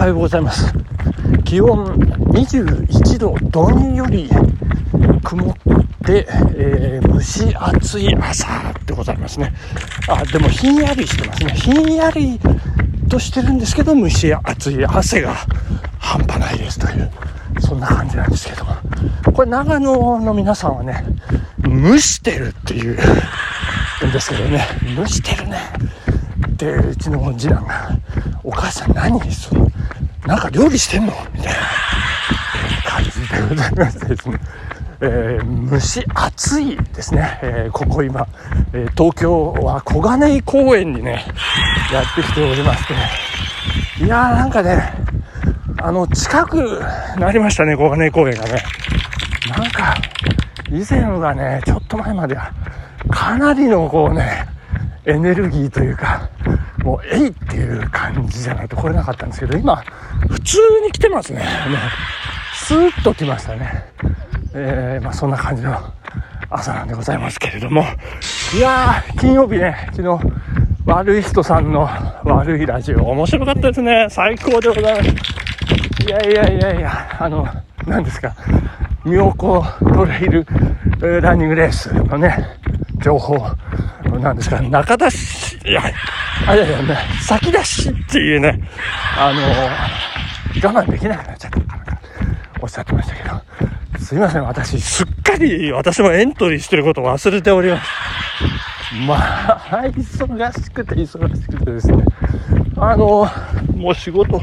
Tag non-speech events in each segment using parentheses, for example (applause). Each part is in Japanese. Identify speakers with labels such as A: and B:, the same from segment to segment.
A: はようございます。気温21度どんより曇って、えー蒸し暑い朝でございますね。あでもひんやりしてますね。ひんやりとしてるんですけど蒸し暑い汗が半端ないですというそんな感じなんですけども。これ長野の皆さんはね蒸してるっていうんですけどね蒸してるね。ってうちの次男が「お母さん何その？なんか料理してんの?」みたいな感じでございましてですね、えー蒸し暑いですね、えーここ今、えー東京は小金井公園にねやってきておりまして。いやーなんかねあの近くなりましたね小金井公園がね。なんか以前はねちょっと前まではかなりのこうねエネルギーというかもうえいっていう感じじゃないと来れなかったんですけど今普通に来てますね。ね (laughs) スーッと来ましたね。えーまあそんな感じの朝なんでございますけれども。いやー金曜日ね昨日悪い人さんの悪いラジオ。面白かったですね。最高でございます。いやいやいやいやあの何ですか。妙高トレイルランニングレースのね情報なんですか。中田市いやあいやいやね先出しっていうねあの我慢できなくなっちゃった。かなおっしゃってましたけど。すいません私すっかり私もエントリーしてることを忘れております。まあ忙しくて忙しくてですね。あのもう仕事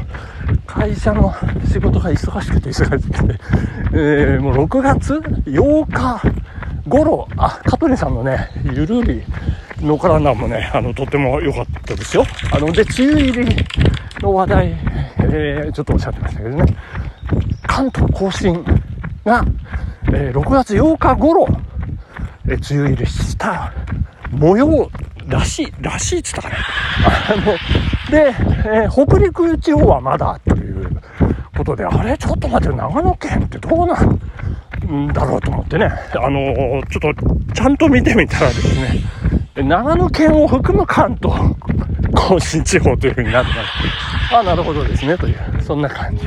A: 会社の仕事が忙しくて忙しくて、えーもう6月8日頃あ香取さんのねゆるいのからなんもねあのとっても良かったですよ。あので梅雨入りの話題、えーちょっとおっしゃってましたけどね。関東甲信が、えー6月8日頃、えー梅雨入りした。模様らしい、らしいっつったかな。あの、で、えー北陸地方はまだということで、あれ？ちょっと待って、長野県ってどうなんだろうと思ってね、あのちょっとちゃんと見てみたらですね、長野県を含む関東 (laughs) 甲信地方というふうになってます。あ、なるほどですね、という、そんな感じ。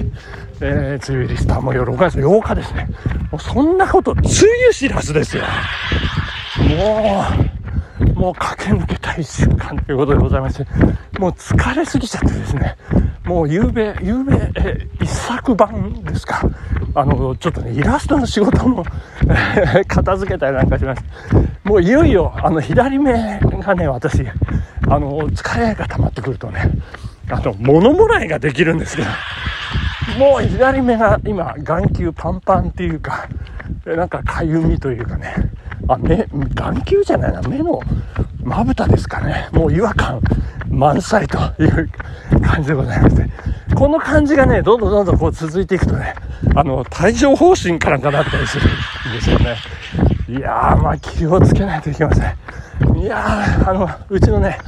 A: えー、梅雨入りした模様6月8日ですね。もうそんなこと、梅雨知らずですよ。もう、もう駆け抜けた一週間ということでございまして、もう疲れすぎちゃってですね、もう夕べ、夕べ、え一作版ですか。あの、ちょっとね、イラストの仕事も (laughs) 片付けたりなんかしまして、もういよいよ、あの、左目がね、私、あの、疲れが溜まってくるとね、あの、物もらいができるんですけど、もう左目が今、眼球パンパンっていうか、なんかかゆみというかね、あ、目、眼球じゃないな、目のまぶたですかね。もう違和感満載という感じでございまして。この感じがね、どんどんどんどんこう続いていくとね、あの、帯状疱疹かなんかなったりするんですよね。いやー、まあ気をつけないといけません。いやー、あの、うちのね、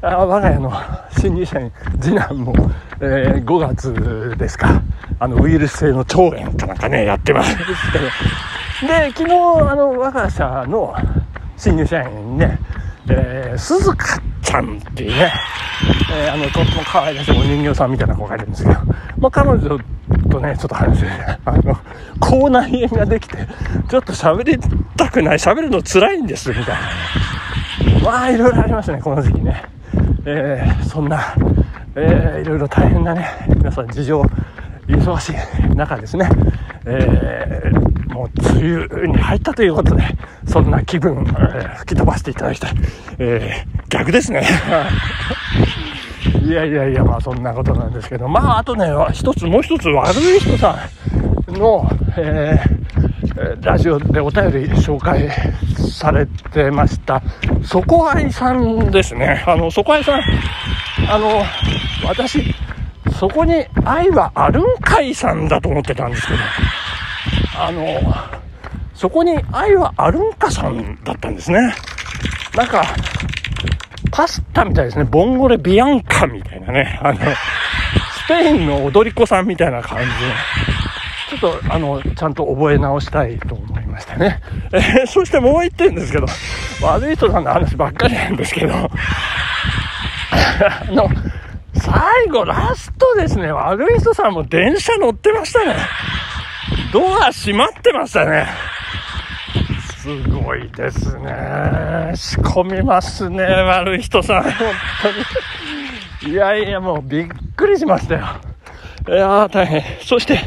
A: あ我が家の新入社員、次男も、えー5月ですか、あの、ウイルス性の腸炎かなんかね、やってます (laughs) で、昨日、あの、我が社の新入社員にね、えー、鈴鹿ちゃんっていうね、えーあの、とっても可愛らしいお人形さんみたいな子がいるんですけど、まあ、彼女とね、ちょっと話して、あの、口内炎ができて、ちょっと喋りたくない、喋るの辛いんです、みたいな。まあ、いろいろありますね、この時期ね。えーそんな、えーいろいろ大変なね、皆さん事情、忙しい中ですね、えーもう梅雨に入ったということで、そんな気分、えー吹き飛ばしていただきたい。えー逆ですね。(laughs) いやいやいや、まあそんなことなんですけど、まああとね、一つ、もう一つ悪い人さんの、えーラジオでお便り紹介されてました、そこあいさんですね。あの、そこあいさん、あの、私、そこに愛はあるんかいさんだと思ってたんですけど、あの、そこに愛はあるんかさんだったんですね。なんか、パスタみたいですね。ボンゴレビアンカみたいなね。あの、スペインの踊り子さんみたいな感じ。ちょっと、あの、ちゃんと覚え直したいと思いましたね。えーそしてもう一点ですけど、悪い人さんの話ばっかりなんですけど、あの、最後、ラストですね。悪い人さんも電車乗ってましたね。ドア閉まってましたね。すごいですね。仕込みますね、悪い人さん。本当に。いやいや、もうびっくりしましたよ。いやー、大変。そして、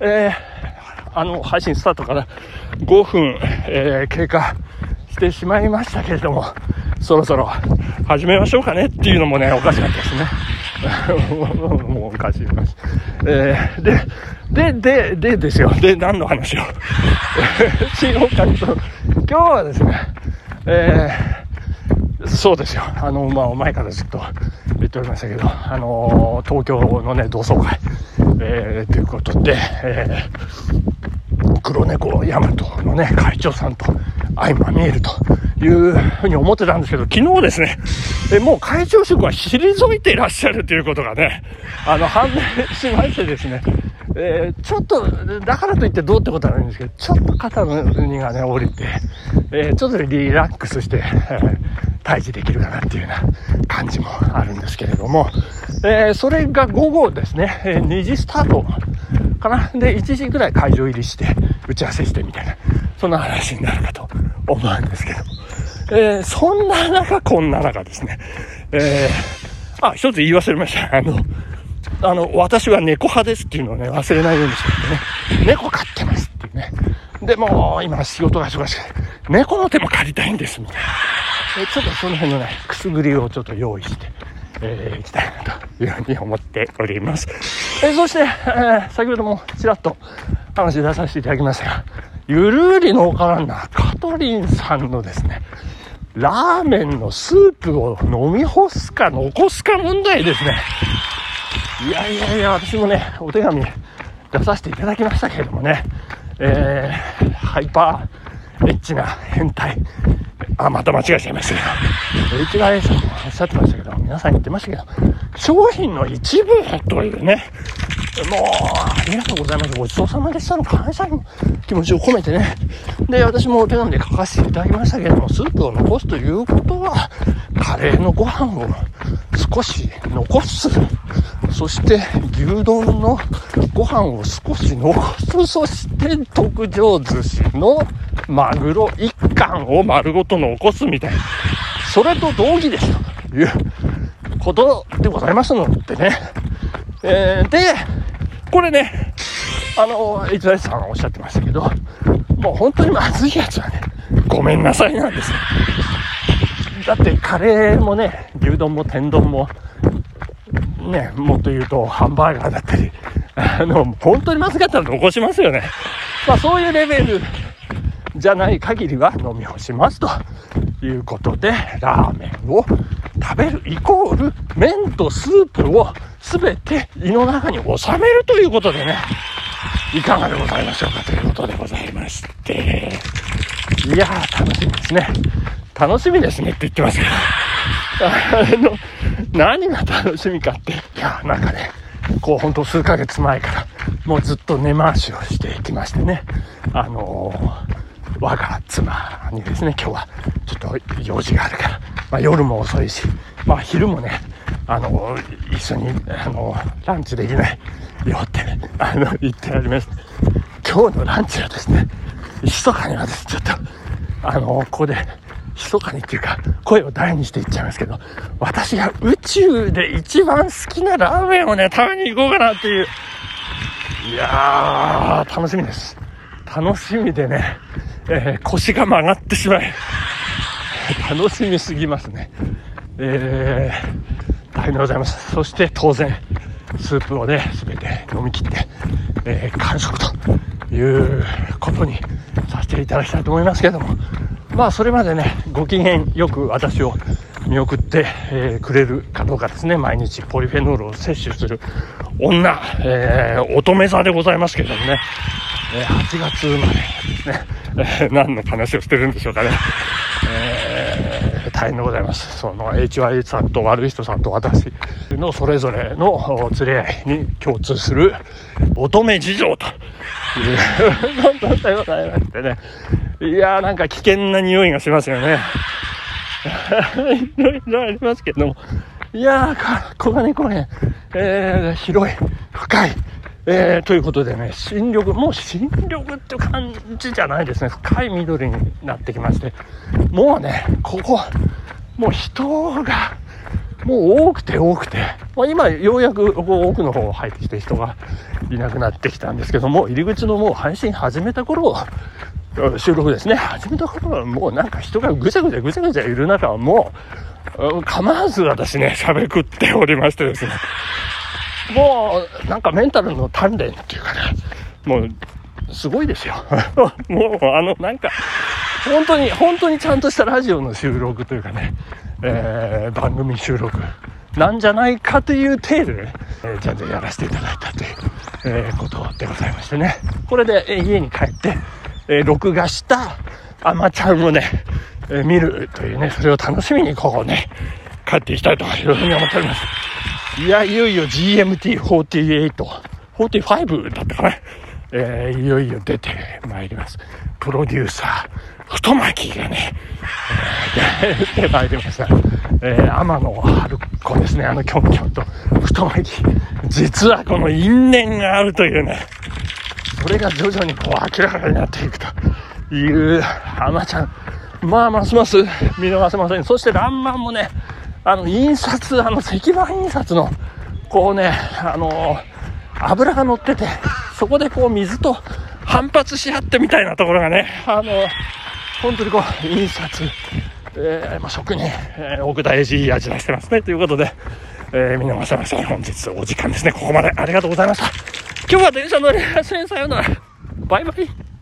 A: えー、あの、配信スタートから5分、えー、経過してしまいましたけれども、そろそろ始めましょうかねっていうのもね、おかしかったですね。(laughs) もうおかしい話。えー、で、で、で、でですよ。で、何の話を？しようかと。今日はですね、えー、そうですよ。あの、まあ、前からずっと言っておりましたけど、あの、東京のね、同窓会、えー、ということで、えー、黒猫ヤマトのね、会長さんと相まみえるというふうに思ってたんですけど、昨日ですね、えもう会長職は退いていらっしゃるということがね、あの、判明しましてですね、えー、ちょっと、だからといってどうってことはないんですけど、ちょっと肩の荷がね、降りて、えー、ちょっとリラックスして、えー、退治できるかなっていうような感じもあるんですけれども、えー、それが午後ですね、え、2時スタートかな？で、1時ぐらい会場入りして、打ち合わせしてみたいな、そんな話になるかと思うんですけど。えー、そんな中、こんな中ですね、えー、あ、一つ言い忘れました。あの、あの、私は猫派ですっていうのをね、忘れないようにしててね、猫飼ってますっていうね。でも、今仕事が忙しく、猫の手も借りたいんです、みたいな。えちょっとその辺のね、くすぐりをちょっと用意して、えー、いきたいなというふうに思っております。えー、そして、えー、先ほどもちらっと話出させていただきましたが、ゆるり農家ランナー、カトリンさんのですね、ラーメンのスープを飲み干すか残すか問題ですね。いやいやいや、私もね、お手紙出させていただきましたけれどもね、えー、ハイパーエッチな変態。あ、また間違えちゃいましたけど、HYA さんもおっしゃってましたけど、皆さん言ってましたけど、商品の一部というね、もう、ありがとうございます。ごちそうさまでしたの感謝の気持ちを込めてね。で、私もお手紙で書かせていただきましたけれども、スープを残すということは、カレーのご飯を少し残す。そして、牛丼のご飯を少し残す。そして、特上寿司のマグロ一貫を丸ごと残すみたいな。それと同義ですということでございますのでね。えー、で、これね、あの、イザイさんおっしゃってましたけど、もう本当にまずいやつはね、ごめんなさいなんですよ。だってカレーもね、牛丼も天丼も、ね、もっと言うとハンバーガーだったり、あの、本当にまずかったら残しますよね。まあそういうレベルじゃない限りは飲み干しますということで、ラーメンを食べるイコール麺とスープを全て胃の中に収めるということでね、いかがでございましょうかということでございまして、いやー楽しみですね。楽しみですねって言ってますけど、あの、何が楽しみかって、いや、なんかね、こう、ほんと数ヶ月前から、もうずっと根回しをしていきましてね、あのー我が妻にですね、今日はちょっと用事があるから、まあ、夜も遅いし、まあ、昼もね、あの、一緒に、あの、ランチできないよって、ね、あの、言ってあります。今日のランチはですね、密かにはです、ちょっと、あの、ここで、密かにっていうか、声を大にして言っちゃいますけど、私が宇宙で一番好きなラーメンをね、食べに行こうかなっていう。いやー、楽しみです。楽しみでね、えー、腰が曲がってしまい、楽しみすぎますね。えー、大変でございます。そして当然、スープをね、すべて飲み切って、えー、完食ということにさせていただきたいと思いますけれども、まあそれまでね、ご機嫌よく私を見送って、えー、くれるかどうかですね、毎日ポリフェノールを摂取する女、えー、乙女座でございますけれどもね、え、8月生まれですね、えー、何の話をしてるんでしょうかね。えー、大変でございます。その HY さんと悪い人さんと私のそれぞれの連れ合いに共通する乙女事情ということでございましてね。いやーなんか危険な匂いがしますよね。いろいろありますけども、いやー、小金公園、えー、広い、深い、えー、ということでね、新緑、もう新緑って感じじゃないですね。深い緑になってきまして、もうね、ここ、もう人が、もう多くて多くて、まあ、今ようやく奥の方入ってきて人がいなくなってきたんですけども、入り口のもう配信始めた頃、収録ですね、始めた頃はもうなんか人がぐちゃぐちゃぐちゃぐちゃいる中はもう、構わず私ね、喋くっておりましてですね、もうなんかメンタルの鍛錬っていうかね、もうすごいですよ。(laughs) もうあのなんか、本当に、本当にちゃんとしたラジオの収録というかね、えー、番組収録なんじゃないかという程度で、えー、ちゃんとやらせていただいたという、えー、ことでございましてね。これで、えー、家に帰って、え録画したアマちゃんをね、え見るというね、それを楽しみにここね、帰っていきたいというふうに思っております。いや、いよいよ GMT48、45だったかな。えー、いよいよ出てまいります。プロデューサー、太巻きがね、えー、出てまいりました。えー、天野春子ですね、あのキョンキョンと太巻き。実はこの因縁があるというね、それが徐々にこう明らかになっていくという、浜ちゃん。まあ、ますます見逃せません。そして、らんまんもね、あの、印刷、あの、石版印刷の、こうね、あの油が乗ってて、そこでこう水と反発し合ってみたいなところがね、あの、本当にこう、印刷、えー、まあ、職人、えー、奥大事いい味出してますね。ということで、えー、見逃せません。本日お時間ですね。ここまでありがとうございました。今日は電車乗りません。さようなら。バイバイ。